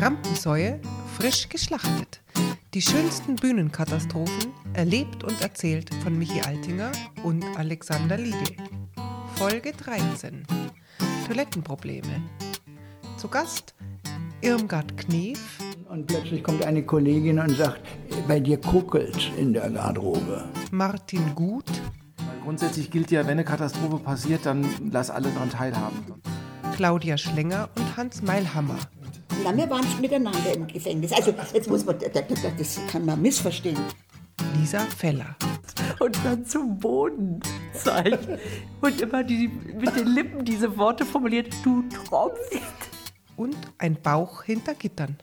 Rampensäue frisch geschlachtet. Die schönsten Bühnenkatastrophen erlebt und erzählt von Michi Altinger und Alexander Liegel. Folge 13. Toilettenprobleme. Zu Gast Irmgard Knef. Und plötzlich kommt eine Kollegin und sagt, bei dir kuckelt in der Garderobe. Martin Gut. Grundsätzlich gilt ja, wenn eine Katastrophe passiert, dann lass alle daran teilhaben. Claudia Schlenger und Hans Meilhammer. Na, wir waren miteinander im Gefängnis. Also, jetzt muss man, das kann man missverstehen. Lisa Feller. Und dann zum Boden zeigt. Und immer die, mit den Lippen diese Worte formuliert, du tropfst. Und ein Bauch hinter Gittern.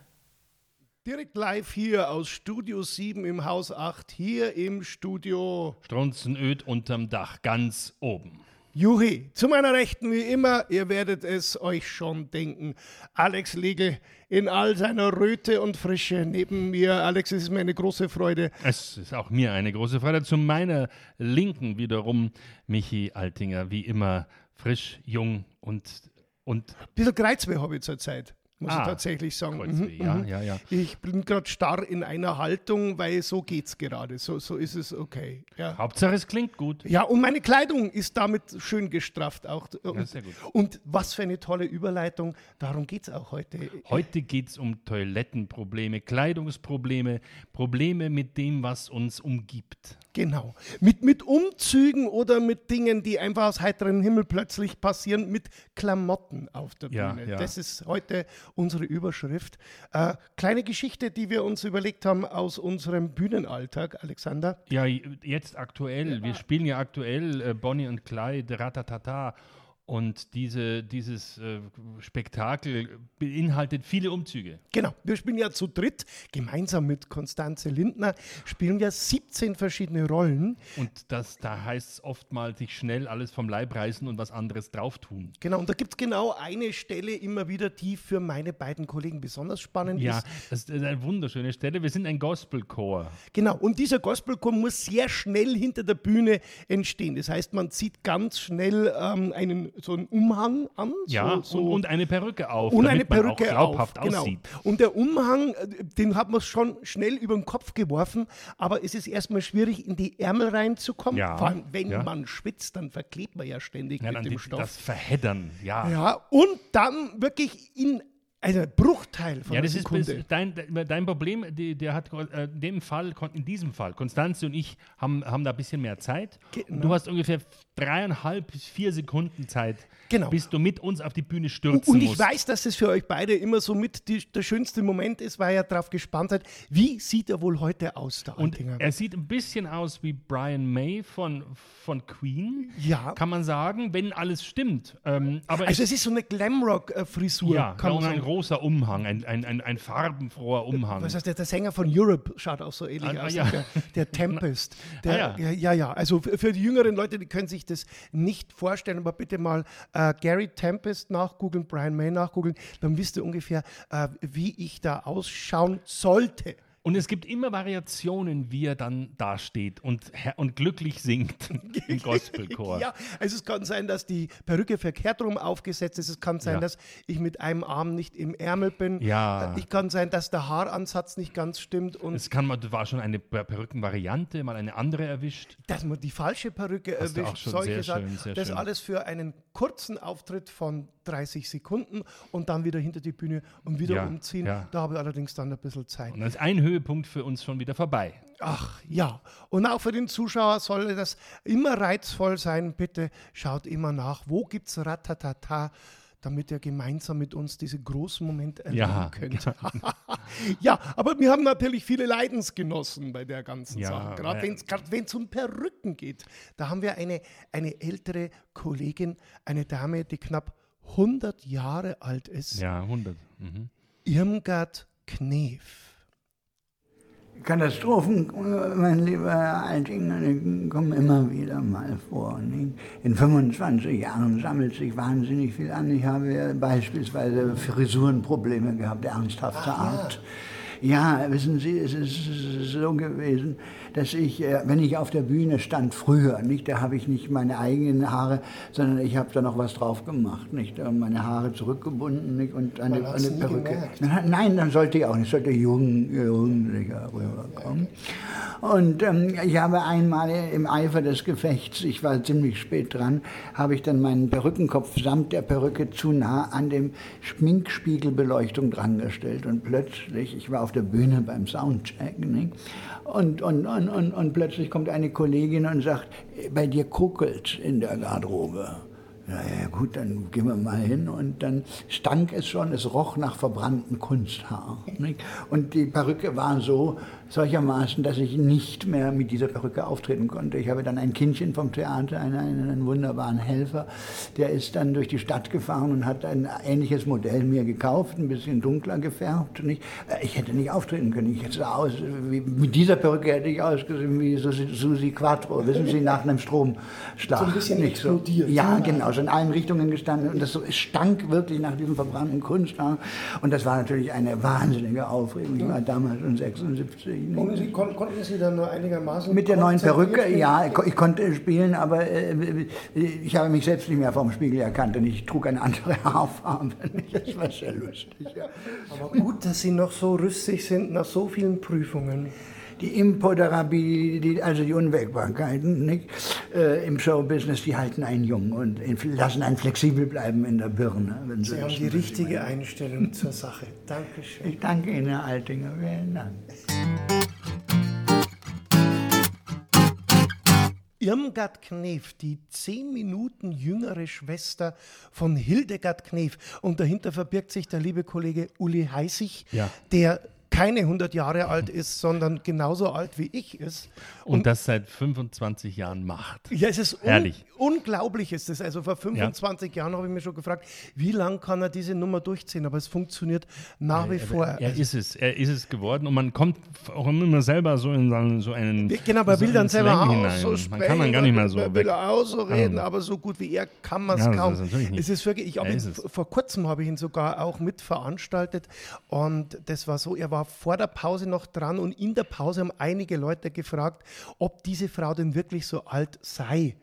Direkt live hier aus Studio 7 im Haus 8, hier im Studio. Strunzenöd unterm Dach, ganz oben. Juhi, zu meiner Rechten wie immer, ihr werdet es euch schon denken. Alex Legel in all seiner Röte und Frische neben mir. Alex, es ist mir eine große Freude. Es ist auch mir eine große Freude. Zu meiner Linken wiederum Michi Altinger, wie immer frisch, jung und. und Ein bisschen Kreuzweh habe ich zurzeit muss Ah, ich tatsächlich sagen. Kreuzweh, Mhm, ja, mhm. ja, ja. Ich bin gerade starr in einer Haltung, weil so geht's gerade. So, so ist es okay. Ja. Hauptsache es klingt gut. Ja, und meine Kleidung ist damit schön gestrafft auch. Und, sehr gut. und was für eine tolle Überleitung. Darum geht's auch heute. Heute geht es um Toilettenprobleme, Kleidungsprobleme, Probleme mit dem, was uns umgibt. Genau. Mit, mit Umzügen oder mit Dingen, die einfach aus heiterem Himmel plötzlich passieren, mit Klamotten auf der Ja, Bühne. ja. Das ist heute unsere Überschrift. Äh, kleine Geschichte, die wir uns überlegt haben aus unserem Bühnenalltag, Alexander. Ja, jetzt aktuell. Wir spielen ja aktuell äh, Bonnie und Clyde, Ratatata. Und diese, dieses äh, Spektakel beinhaltet viele Umzüge. Genau, wir spielen ja zu dritt, gemeinsam mit Konstanze Lindner, spielen ja 17 verschiedene Rollen. Und das, da heißt es oftmals sich schnell alles vom Leib reißen und was anderes drauf tun. Genau, und da gibt es genau eine Stelle immer wieder, die für meine beiden Kollegen besonders spannend Ja, ist. das ist eine wunderschöne Stelle. Wir sind ein Gospelchor. Genau, und dieser Gospelchor muss sehr schnell hinter der Bühne entstehen. Das heißt, man zieht ganz schnell ähm, einen, so einen Umhang an. Ja, so, so und, eine Perücke auf, und damit eine Perücke man auch glaubhaft auf, genau. aussieht. Und der Umhang, äh, den hat man schon schnell über den Kopf geworfen, aber es ist erstmal schwierig, in die Ärmel reinzukommen. Ja, Vor allem, wenn ja. man schwitzt, dann verklebt man ja ständig Ja, mit dem die, Stoff. das Verheddern, ja. ja, und dann wirklich in einem Bruchteil von Ja, das ist Sekunde. bis- dein, dein Problem, die, der hat äh, in dem Fall, in diesem Fall, Konstanze und ich haben, haben da ein bisschen mehr Zeit. Genau. Du hast ungefähr dreieinhalb bis vier Sekunden Zeit, Genau. bis du mit uns auf die Bühne stürzen Und ich musst. weiß, dass das für euch beide immer so mit die, der schönste Moment ist, weil ihr darauf gespannt seid. Wie sieht er wohl heute aus, der und Altinger? er sieht ein bisschen aus wie Brian May von, von Queen, Ja. kann man sagen, wenn alles stimmt. Ähm, aber also es ist so eine Glamrock-Frisur, ja, kann man und ein sagen. großer Umhang, ein, ein, ein, ein farbenfroher Umhang. Was heißt der, der Sänger von Europe schaut auch so ähnlich Ah, aus. ja. Der, der Tempest. Der, Ah, ja. ja. ja. Also für die jüngeren Leute, die können sich das nicht vorstellen, aber bitte mal äh, Gary Tempest nachgoogeln, Brian May nachgoogeln, dann wisst ihr ungefähr, äh, wie ich da ausschauen sollte. Und es gibt immer Variationen, wie er dann dasteht und, und glücklich singt im Gospelchor. Ja, also es kann sein, dass die Perücke verkehrt rum aufgesetzt ist. Es kann sein, Ja. dass ich mit einem Arm nicht im Ärmel bin. Ja. Äh, Ich kann sein, dass der Haaransatz nicht ganz stimmt und Es kann mal, war schon eine Per- Perückenvariante, mal eine andere erwischt. dass man die falsche Perücke Hast erwischt. auch schon solche sehr Sachen. schön, sehr das schön. alles für einen kurzen Auftritt von 30 Sekunden und dann wieder hinter die Bühne und wieder Ja, umziehen. ja. Da habe ich allerdings dann ein bisschen Zeit. Und dann ist ein Höhepunkt für uns schon wieder vorbei. Ach ja, und auch für den Zuschauer soll das immer reizvoll sein. Bitte schaut immer nach, wo gibt es Ratatata, damit ihr gemeinsam mit uns diese großen Momente erleben Ja, könnt. ja, aber wir haben natürlich viele Leidensgenossen bei der ganzen Ja, Sache. Gerade wenn es um Perücken geht. Da haben wir eine, eine ältere Kollegin, eine Dame, die knapp 100 Jahre alt ist. Ja, 100. Mhm. Irmgard Knef. Katastrophen, äh, mein lieber Herr Altinger, kommen immer wieder mal vor. Nicht? In 25 Jahren sammelt sich wahnsinnig viel an. Ich habe ja beispielsweise Frisurenprobleme gehabt, ernsthafter Art. Ja, wissen Sie, es ist so gewesen, dass ich, äh, wenn ich auf der Bühne stand, früher, nicht, da habe ich nicht meine eigenen Haare, sondern ich habe da noch was drauf gemacht, nicht, äh, meine Haare zurückgebunden nicht, und eine, Man eine Perücke. Nein, dann sollte ich auch nicht, sollte jung, jugendlicher rüberkommen. Und ähm, ich habe einmal im Eifer des Gefechts, ich war ziemlich spät dran, habe ich dann meinen Perückenkopf samt der Perücke zu nah an dem Schminkspiegelbeleuchtung drangestellt. Und plötzlich, ich war auf der Bühne beim Soundcheck, nicht? Und, und, und, und, und plötzlich kommt eine Kollegin und sagt, bei dir kuckelt in der Garderobe. Ja, ja, gut, dann gehen wir mal hin. Und dann stank es schon, es roch nach verbranntem Kunsthaar. Nicht? Und die Perücke war so solchermaßen, dass ich nicht mehr mit dieser Perücke auftreten konnte. Ich habe dann ein Kindchen vom Theater, einen, einen, wunderbaren Helfer, der ist dann durch die Stadt gefahren und hat ein ähnliches Modell mir gekauft, ein bisschen dunkler gefärbt. Nicht? Äh, Ich hätte nicht auftreten können. Ich hätte aus, wie, mit dieser Perücke hätte ich ausgesehen wie Susi, Susi Quattro, wissen Sie, nach einem Stromschlag. So ein bisschen Nicht so. explodiert. Ja, genau, so in allen Richtungen gestanden. Und das so, es stank wirklich nach diesem verbrannten Kunsthaar. Und das war natürlich eine wahnsinnige Aufregung. Ich war damals schon 76. nicht? Und Sie, kon konnten Sie dann nur einigermaßen. Mit der neuen Perücke, spielen? ja, ich konnte spielen, aber äh, ich habe mich selbst nicht mehr vom Spiegel erkannt und ich trug eine andere Haarfarbe. Das war sehr lustig. Ja. Aber gut, dass Sie noch so rüstig sind nach so vielen Prüfungen. Die Imponderabilität, also die Unwägbarkeiten nicht? Äh, im Showbusiness, die halten einen jung und lassen einen flexibel bleiben in der Birne. Wenn Sie Sie haben die richtige. Einstellung zur Sache. Dankeschön. Ich danke Ihnen, Herr Altinger. Vielen Dank. Irmgard Knef, die zehn Minuten jüngere Schwester von Hildegard Knef. Und dahinter verbirgt sich der liebe Kollege Uli Heißig, Ja. der keine 100 Jahre alt ist, sondern genauso alt wie ich ist. Und, das seit 25 Jahren macht. Ja, es ist un Herrlich. unglaublich ist es. Also vor 25 Jahren habe ich mir schon gefragt, wie lange kann er diese Nummer durchziehen? Aber es funktioniert nach wie vor. Er Also, ist es, er ist es geworden und man kommt auch immer selber so in so- so einen Genau, aber er so will dann selber Slang auch so Man sprechen. kann dann gar nicht mehr so weg. will auch so reden, Ja. aber so gut wie er kann man es Ja, kaum. Es ist wirklich, ich ihn, ist es. vor kurzem habe ich ihn sogar auch mit veranstaltet und das war so, er war vor der Pause noch dran und in der Pause haben einige Leute gefragt, ob diese Frau denn wirklich so alt sei.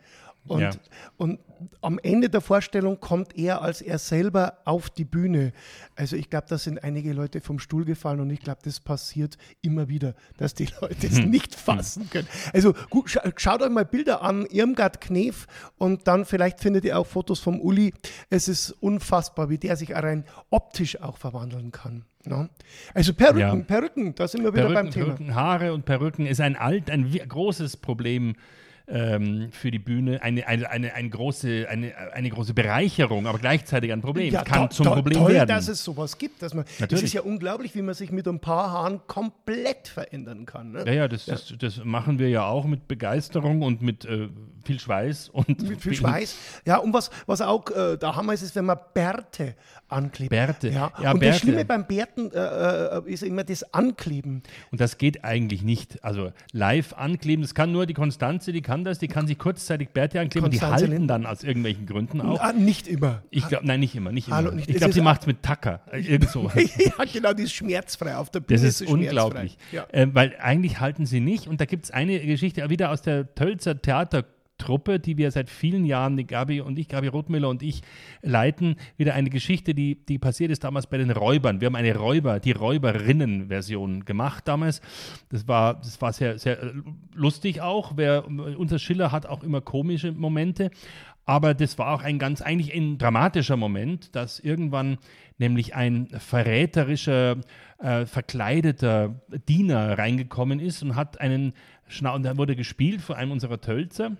Und, Ja. und am Ende der Vorstellung kommt er als er selber auf die Bühne. Also ich glaube, da sind einige Leute vom Stuhl gefallen und ich glaube, das passiert immer wieder, dass die Leute es nicht fassen können. Also gut, scha schaut euch mal Bilder an, Irmgard Knef und dann vielleicht findet ihr auch Fotos vom Uli. Es ist unfassbar, wie der sich rein optisch auch verwandeln kann. Ne? Also Perücken, Ja. Perücken, da sind wir wieder beim Perücken, Thema. Perücken, Haare und Perücken ist ein alt, ein großes Problem ähm, für die Bühne, eine, eine, eine, eine, große, eine, eine große Bereicherung, aber gleichzeitig ein Problem. Kann to- zum Problem toll, werden. dass es sowas gibt. Dass man, es Natürlich. ist ja unglaublich, wie man sich mit ein paar Haaren komplett verändern kann. Ne? ja, ja, das, Das, das machen wir ja auch mit Begeisterung und mit äh, viel Schweiß und Mit viel Schweiß. Ja, und was, was auch äh, der Hammer ist, ist, wenn man Bärte anklebt. Bärte. Ja. Ja, und Bärte. das Schlimme beim Bärten äh, äh, ist immer das Ankleben. Und das geht eigentlich nicht. Also live ankleben, das kann nur die Konstanze, die kann das, die kann sich kurzzeitig Bärte ankleben, und die halten Lind- dann aus irgendwelchen Gründen auch. Ah, nicht immer. Ich glaube, nein, nicht immer, nicht immer. Hallo, nicht- ich glaube, ist sie macht es mit Tacker, äh, irgend ja, genau, die ist schmerzfrei. Auf der Bühne Das ist schmerzfrei. unglaublich. Ja. Äh, weil eigentlich halten sie nicht. Und da gibt es eine Geschichte wieder aus der Tölzer Theatertruppe, die wir seit vielen Jahren, die Gabi und ich, Gabi Rothmüller und ich, leiten. Wieder eine Geschichte, die, die passiert ist damals bei den Räubern. Wir haben eine Räuber, die Räuberinnen-Version gemacht damals. Das war, das war sehr, sehr lustig auch. Wer, unser Schiller hat auch immer komische Momente. Aber das war auch ein ganz, eigentlich ein dramatischer Moment, dass irgendwann nämlich ein verräterischer, äh, verkleideter Diener reingekommen ist und hat einen Schnauzer, der wurde gespielt von einem unserer Tölzer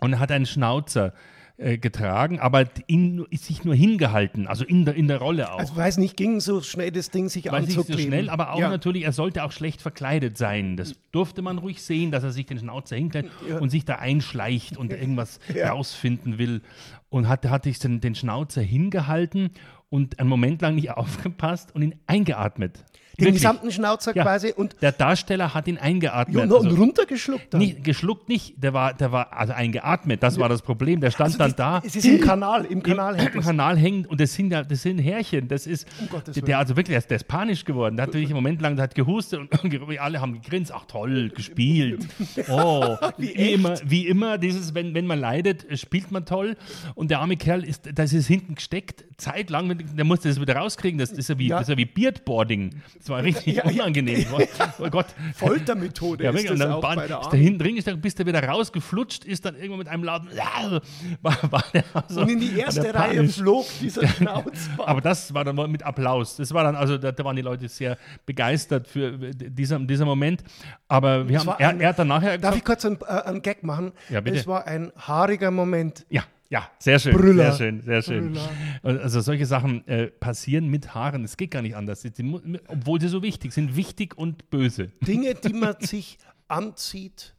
und er hat einen Schnauzer äh, getragen, aber in, ist sich nur hingehalten, also in der, in der Rolle auch. Also weiß nicht, ging so schnell das Ding sich Weiß nicht so anzukleben. schnell, aber auch ja. natürlich, er sollte auch schlecht verkleidet sein. Das durfte man ruhig sehen, dass er sich den Schnauzer hinkleidet und sich da einschleicht und irgendwas Ja. rausfinden will. Und hat, hatte ich den, den Schnauzer hingehalten und einen Moment lang nicht aufgepasst und ihn eingeatmet. Den Wirklich. gesamten Schnauzer Ja. quasi und, Der Darsteller hat ihn eingeatmet. ja, und, Also- runtergeschluckt dann. nicht, geschluckt nicht, der war, der war also eingeatmet, das war das Problem. Der stand Also dann das- da. Es ist im Kanal, im Kanal hängt im. Kanal hängt und das sind ja, das sind Härchen. Das ist Gottes der, der also wirklich, der ist, der ist panisch geworden. Der hat wirklich einen Moment lang der hat gehustet und alle haben gegrinst. Ach toll, gespielt. Oh, wie, immer, wie immer. Dieses, wenn, wenn man leidet, spielt man toll. Und der arme Kerl ist, das ist hinten gesteckt, zeitlang. Der musste das wieder rauskriegen. Das ist ja wie, Ja. das ist ja wie Beardboarding. Das war richtig unangenehm. Oh Gott. Foltermethode Ja, ist. Und dann auch war, bei der ist da hinten drin gesteckt, bis der wieder rausgeflutscht ist, dann irgendwann mit einem lauten war, war also, Und in die erste Reihe flog dieser Schnauzbart. Aber das war dann mit Applaus. Das war dann, also da, da waren die Leute sehr begeistert für dieser, dieser Moment. Aber wir haben, er, er hat dann nachher Darf gesagt, ich kurz einen, äh, einen Gag machen? Ja, bitte. Es war ein haariger Moment. ja, ja, sehr schön, Brüller. sehr schön, sehr schön. Also solche Sachen äh, passieren mit Haaren. Es geht gar nicht anders. Mu- obwohl sie so wichtig sind, wichtig und böse. Dinge, die man sich anzieht.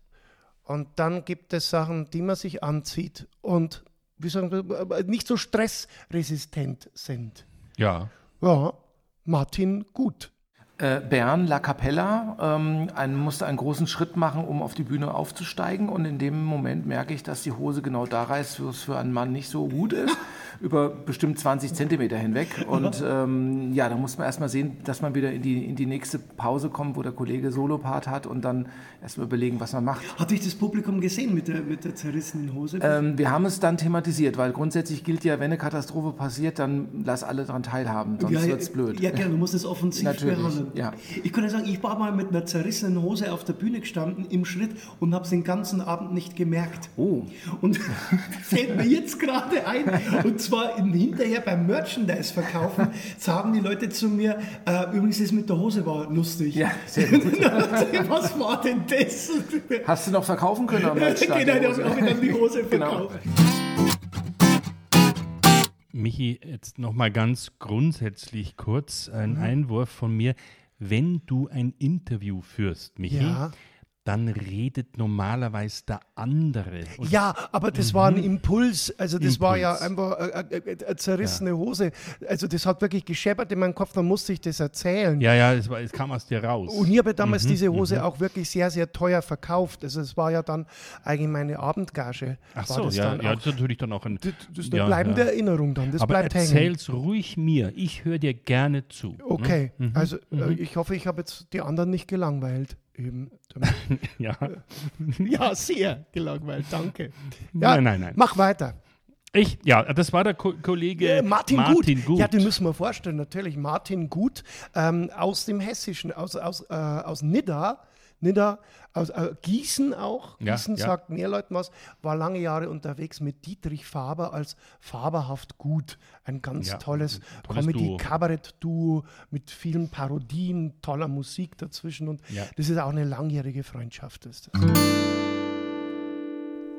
Und dann gibt es Sachen, die man sich anzieht und wie sagen wir, nicht so stressresistent sind. Ja. Ja, Martin, gut. Äh, Bern, La Capella, ähm, ein, musste einen großen Schritt machen, um auf die Bühne aufzusteigen. Und in dem Moment merke ich, dass die Hose genau da reißt, wo es für einen Mann nicht so gut ist. Über bestimmt 20 Zentimeter hinweg. Und ähm, ja, da muss man erstmal sehen, dass man wieder in die, in die nächste Pause kommt, wo der Kollege Solopart hat und dann erstmal überlegen, was man macht. Hat dich das Publikum gesehen mit der, mit der zerrissenen Hose? Ähm, wir haben es dann thematisiert, weil grundsätzlich gilt ja, wenn eine Katastrophe passiert, dann lass alle daran teilhaben, sonst ja, wird es blöd. Ja, gerne, du musst es offensiv Natürlich, behandeln. ja. Ich kann ja sagen, ich war mal mit einer zerrissenen Hose auf der Bühne gestanden im Schritt und habe es den ganzen Abend nicht gemerkt. Oh. Und fällt mir jetzt gerade ein, und zwar im hinterher beim Merchandise verkaufen, sagen die Leute zu mir, äh, übrigens das mit der Hose war lustig. Ja, sehr gut. Was war denn das? Hast du noch verkaufen können am Merchstand, genau, die habe ich dann die Hose Genau. verkauft. Michi, jetzt nochmal ganz grundsätzlich kurz ein Einwurf von mir. Wenn du ein Interview führst, Michi, Ja. Dann redet normalerweise der andere. Und Ja, aber das war ein Impuls. Also das war ja Mhm. Impuls. einfach eine, zerrissene Hose. Also das hat wirklich gescheppert in meinem Kopf, dann musste ich das erzählen. ja, ja, es, war, es kam aus dir raus. Und ich habe damals Mhm, diese Hose auch wirklich sehr, sehr teuer verkauft. Also es war ja dann eigentlich meine Abendgage. Ach so, das ja, ja, das ist natürlich dann auch ein. Das, das ist eine ja, bleibende ja. Erinnerung dann. Das Aber bleibt hängen. erzähl's ruhig mir. Ich höre dir gerne zu. ne? Okay, Mhm. also äh, ich hoffe, ich habe jetzt die anderen nicht gelangweilt. Eben. Ja. ja, sehr gelangweilt, danke. Ja, Nein, nein, nein. Mach weiter. Ich, ja, das war der Ko Kollege Äh, Martin, Martin Gut. Ja, den müssen wir vorstellen, natürlich. Martin Gut ähm, aus dem Hessischen, aus, aus, äh, aus Nidda. Nidda, aus äh, Gießen auch. Gießen ja. sagt mehr Leuten was. War lange Jahre unterwegs mit Dietrich Faber als Faberhaft Gut. Ein ganz Ja, tolles, tolles Duo. Comedy-Kabarett-Duo mit vielen Parodien, toller Musik dazwischen. Und Ja. das ist auch eine langjährige Freundschaft. Ist das.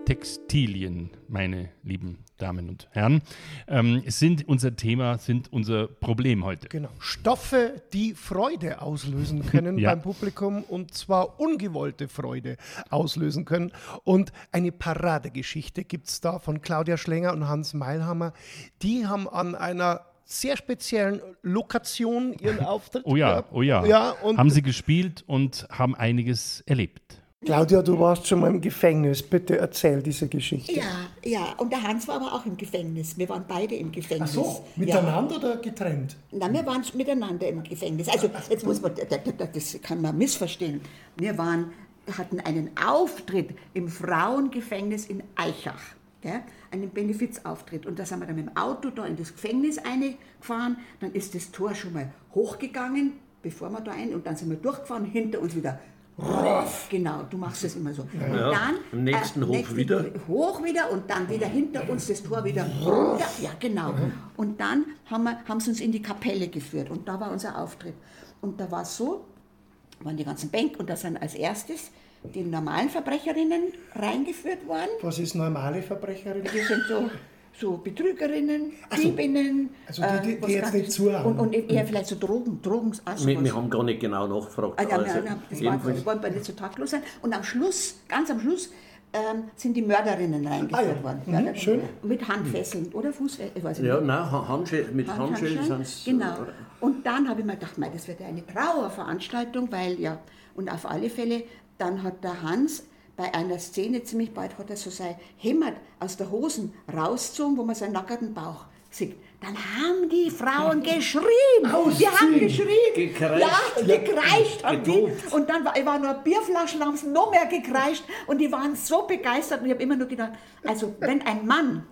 Textilien, meine lieben Damen und Herren, ähm, sind unser Thema, sind unser Problem heute. Genau. Stoffe, die Freude auslösen können Ja. beim Publikum und zwar ungewollte Freude auslösen können. Und eine Paradegeschichte gibt es da von Claudia Schlenger und Hans Meilhammer. Die haben an einer sehr speziellen Lokation ihren Auftritt Oh ja, gehabt. oh ja. ja und haben sie gespielt und haben einiges erlebt. Claudia, du warst schon mal im Gefängnis. Bitte erzähl diese Geschichte. Ja, ja. Und der Hans war aber auch im Gefängnis. Wir waren beide im Ach Gefängnis. so, Ja. miteinander oder getrennt? Na, wir waren miteinander im Gefängnis. Also, jetzt muss man, da- da- da- das kann man missverstehen. Wir waren, hatten einen Auftritt im Frauengefängnis in Eichach. Gell? Einen Benefizauftritt. Und da sind wir dann mit dem Auto da in das Gefängnis eingefahren. Dann ist das Tor schon mal hochgegangen, bevor wir da ein. Und dann sind wir durchgefahren, hinter uns wieder rauf. Genau, du machst das immer so. Und dann am nächsten hoch wieder. Hoch wieder und dann wieder hinter uns das Tor wieder runter. Ja, genau. Und dann haben, wir, haben sie uns in die Kapelle geführt und da war unser Auftritt. Und da war es so, waren die ganzen Bänke und da sind als erstes die normalen Verbrecherinnen reingeführt worden. Was ist normale Verbrecherin? Das sind so, so Betrügerinnen, Diebinnen. Also die, die- die was jetzt nicht zuhauen. Und, und eher vielleicht so Drogen, Drogen, also Wir, was. wir haben gar nicht genau nachgefragt. Ah, ja, also, ja, das jedenfalls, wir nicht so taktlos sein. Und am Schluss, ganz am Schluss, ähm, sind die Mörderinnen reingeführt Ah ja. worden. Mhm, schön. Mit Handfesseln oder Fußfesseln, nicht. Ja, nein, Ha- Handschellen, mit Hand- Handschellen sind Genau. Und dann habe ich mir gedacht, mei, das wird ja eine Trauerveranstaltung, weil ja, und auf alle Fälle, dann hat der Hans bei einer Szene ziemlich bald hat er so sein Hemd aus der Hosen rausgezogen, wo man seinen nackerten Bauch sieht. Dann haben die Frauen geschrien. Die haben geschrien. Gekreischt. Ja, gekreischt haben die. Und dann war, war nur Bierflaschen, haben sie noch mehr gekreischt und die waren so begeistert und ich habe immer nur gedacht, also wenn ein Mann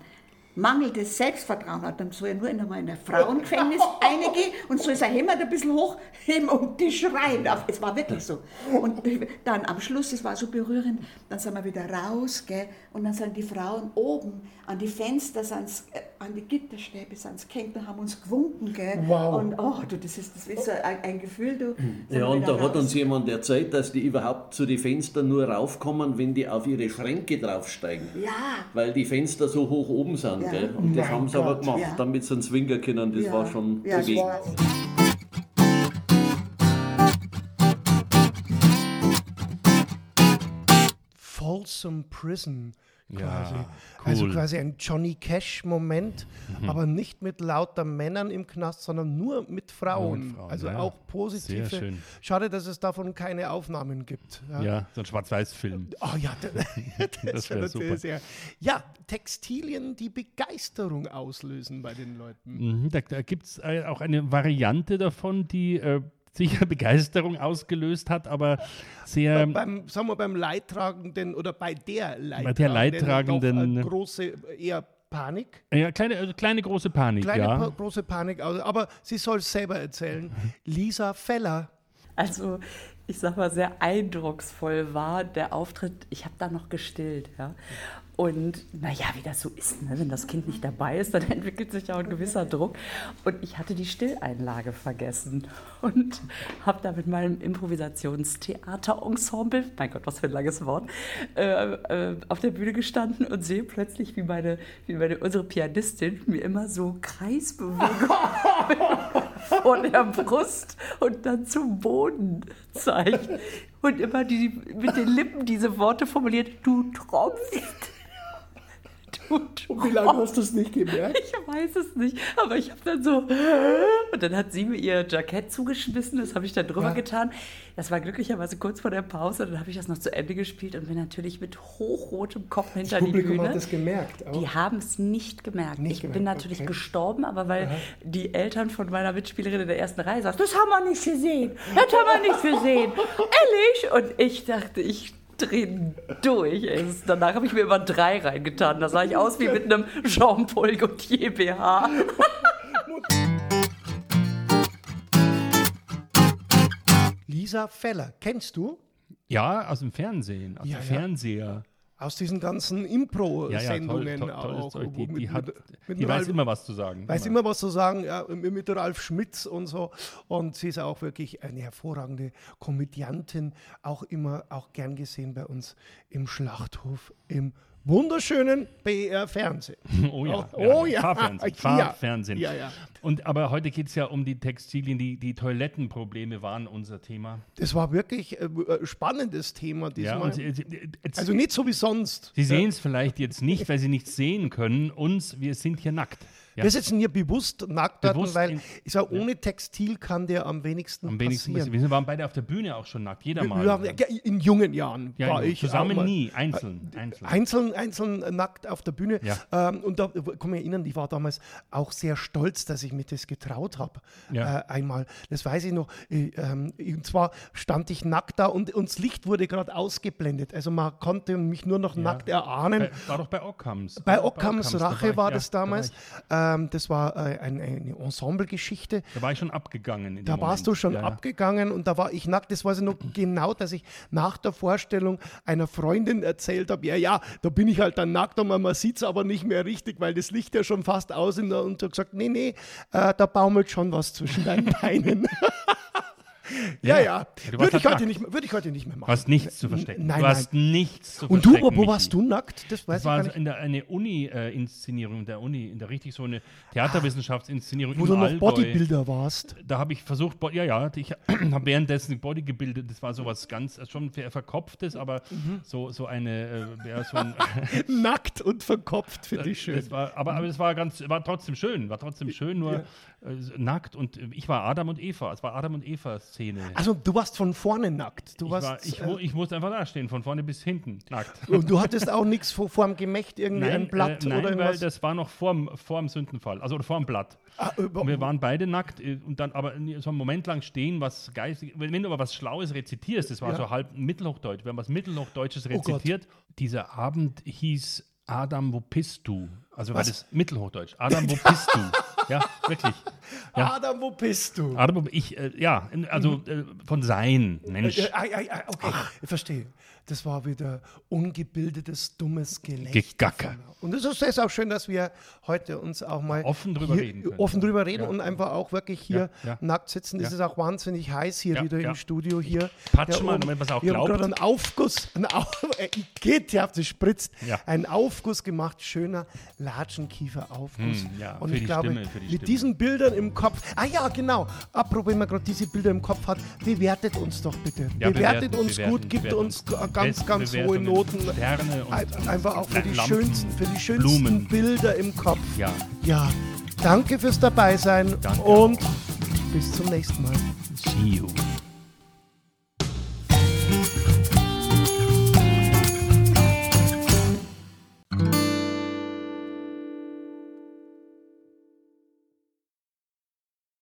mangelndes Selbstvertrauen hat, dann soll er nur in ein Frauengefängnis reingehen und soll sein Hemd ein bisschen hochheben und die schreien. Es war wirklich so. Und dann am Schluss, es war so berührend, dann sind wir wieder raus, gell, und dann sind die Frauen oben an die Fenster, sind's, äh, an die Gitterstäbe, sind gehängt und haben uns gewunken, gell. Wow. Und oh, du, das ist, das ist so ein, ein Gefühl, du. Ja, und da hat uns jemand erzählt, dass die überhaupt zu den Fenstern nur raufkommen, wenn die auf ihre Schränke draufsteigen. Ja. Weil die Fenster so hoch oben sind. Ja. Gell? Und das Mein haben sie aber gemacht, Ja. damit sie einen Swinger können. Das Ja. war schon Ja, das bewegend. war- Folsom Prison. Ja, Quasi. cool. Also quasi ein Johnny Cash-Moment, aber nicht mit lauter Männern im Knast, sondern nur mit Frauen. Frauen, also ja. auch positive. Schade, dass es davon keine Aufnahmen gibt. Ja. Ja, so ein Schwarz-Weiß-Film. Oh ja, das, das, wäre super. sehr. Ja, Textilien, die Begeisterung auslösen bei den Leuten. Mhm, da da gibt es äh, auch eine Variante davon, die äh, sicher Begeisterung ausgelöst hat, aber sehr. beim, sagen wir, beim Leidtragenden oder bei der Leidtragenden, Bei der Leidtragenden- doch, äh, große, eher Panik. ja, kleine, äh, kleine große Panik, Kleine ja. pa große Panik, also, aber sie soll es selber erzählen. Lisa Feller. Also, ich sag mal, sehr eindrucksvoll war der Auftritt. Ich habe da noch gestillt, ja. Und naja, wie das so ist, ne? wenn das Kind nicht dabei ist, dann entwickelt sich auch ein gewisser Druck. Und ich hatte die Stilleinlage vergessen und habe da mit meinem Improvisationstheaterensemble, mein Gott, was für ein langes Wort, äh, äh, auf der Bühne gestanden und sehe plötzlich, wie meine, wie meine unsere Pianistin mir immer so Kreisbewegungen vor der Brust und dann zum Boden zeigt und immer die, mit den Lippen diese Worte formuliert, du tropfst. Du Und wie lange hast du es nicht gemerkt? Ich weiß es nicht, aber ich habe dann so. Und dann hat sie mir ihr Jackett zugeschmissen, das habe ich dann drüber Ja. getan. Das war glücklicherweise kurz vor der Pause, dann habe ich das noch zu Ende gespielt und bin natürlich mit hochrotem Kopf hinter Das die Publikum Bühne. hat das gemerkt. Auch. Die haben es nicht gemerkt. Nicht ich gemerkt, bin natürlich okay. gestorben, aber weil die Eltern von meiner Mitspielerin in der ersten Reihe saßen, das haben wir nicht gesehen, das haben wir nicht gesehen. Ehrlich? Und ich dachte, ich drehe durch. Es- Danach habe ich mir immer drei reingetan. Da sah ich aus wie mit einem Jean-Paul Gaultier BH. Lisa Feller, kennst du? Ja, aus dem Fernsehen, aus Ja, dem ja. Fernseher. Aus diesen ganzen Ja, ja, toll, Impro-Sendungen toll, toll auch. euch. Die, mit- die, hat, mit- die weiß Ralf- immer was zu sagen. Weiß immer was zu sagen, ja, mit Ralf Schmitz und so. Und sie ist auch wirklich eine hervorragende Komödiantin, auch immer auch gern gesehen bei uns im Schlachthof im wunderschönen BR Fernsehen. Oh ja, Oh ja. Fahrfernsehen. Ja. Fahrfernsehen. Ja, ja. Und, aber heute geht es ja um die Textilien, die, die Toilettenprobleme waren unser Thema. Das war wirklich ein äh, spannendes Thema Ja, diesmal. äh, äh, jetzt, also nicht so wie sonst. Sie sehen es vielleicht jetzt nicht, weil Sie nichts sehen können. Uns, wir sind hier nackt. Ja. Wir sitzen hier bewusst nackt dort, weil ich sage, ohne Textil kann der am wenigsten Am wenigsten passieren. Wir waren beide auf der Bühne auch schon nackt, jeder Wir- mal. wir ja, in jungen Jahren Ja, war ich zusammen nie, einzeln. einzeln. Einzeln, einzeln nackt auf der Bühne. Ja. Ähm, und da ich kann mich erinnern, ich war damals auch sehr stolz, dass ich mir das getraut habe. Ja. Äh, einmal. Das weiß ich noch. Äh, ähm, und zwar stand ich nackt da und, und das Licht wurde gerade ausgeblendet. Also man konnte mich nur noch nackt erahnen. Bei, war doch bei Ockhams. Bei Ockhams Rache war ich- das ja, damals. Da war, ähm, das war äh, ein, eine Ensemblegeschichte. ich, da war ich schon abgegangen. in Da dem warst Moment. du schon ja, ja. abgegangen und da war ich nackt. Das weiß ich noch genau, dass ich nach der Vorstellung einer Freundin erzählt habe, ja, ja, da bin ich halt dann nackt und man sieht es aber nicht mehr richtig, weil das Licht ja schon fast aus ist. Und hat gesagt, nee, nee, äh, da baumelt schon was zwischen deinen Beinen. Ja, ja. Du warst Würde ich, heute nackt. nicht, mehr- würde ich heute nicht mehr Du machen. hast nichts zu verstecken. Nein, du hast nichts zu Und du, verstecken. wo Michi. warst du nackt? Das weiß Das war ich gar nicht. in der eine Uni-Inszenierung der Uni, in der richtig so eine Theaterwissenschaftsinszenierung Wo du noch Allgäu. Bodybuilder warst. Da habe ich versucht, ja, ja, ich habe währenddessen Body gebildet. Das war sowas ganz, äh, schon ver- verkopftes, aber Mhm. so, so eine, äh, ja, so ein, Nackt und verkopft, finde ich schön. War, aber, aber es war ganz, war trotzdem schön, war trotzdem schön, nur äh, nackt und äh, ich war Adam und Eva. Es war Adam und Eva-Szene. Also du warst von vorne nackt. Du Ich, warst, war, ich, äh, ich musste einfach da stehen, von vorne bis hinten, nackt. und du hattest auch nichts vor, vor dem Gemächt, irgendwie ein Blatt äh, nein oder weil irgendwas. das war noch vorm, vorm Sündenfall, also oder vorm Blatt. Ah, über- Und wir waren beide nackt äh, und dann aber so einen Moment lang stehen, was geistig, wenn, wenn du aber was Schlaues rezitierst, das war Ja. so halb Mittelhochdeutsch, wir haben was Mittelhochdeutsches Oh rezitiert. Dieser Abend hieß Adam, wo bist du? Also war das Mittelhochdeutsch. Adam, wo bist du? Ja, wirklich. Ja. Adam, wo bist du? Adam, ich, äh, ja, also äh, von sein, Mensch. Äh, äh, äh, äh, okay, ich verstehe. Das war wieder ungebildetes, dummes Gelächter. Gegacker. Und es ist, es ist auch schön, dass wir heute uns auch mal Offen drüber hier, reden können. Offen drüber reden Ja. und einfach auch wirklich hier Ja, ja. nackt sitzen. Es ist auch wahnsinnig heiß hier wieder im Studio hier. patsch mal, oben- damit man's auch wir haben glaubt. gerade einen Aufguss, einen Auf, äh, geht ja, das spritzt, Ja. einen Aufguss gemacht, schöner Latschenkiefer-Aufguss. Hm, ja, und ich glaube, Stimme, die mit Stimme. diesen Bildern im Kopf, ah ja, genau, apropos, wenn man gerade diese Bilder im Kopf hat, bewertet uns doch bitte. Bewertet bewerten, uns bewerten, gut, gibt bewerten uns uns. Ganz, ganz hohe Noten. Einfach auch für die, Lampen, schönsten, für die schönsten Blumen. Bilder im Kopf. Ja. Ja, danke fürs Dabeisein Danke. und bis zum nächsten Mal. See you.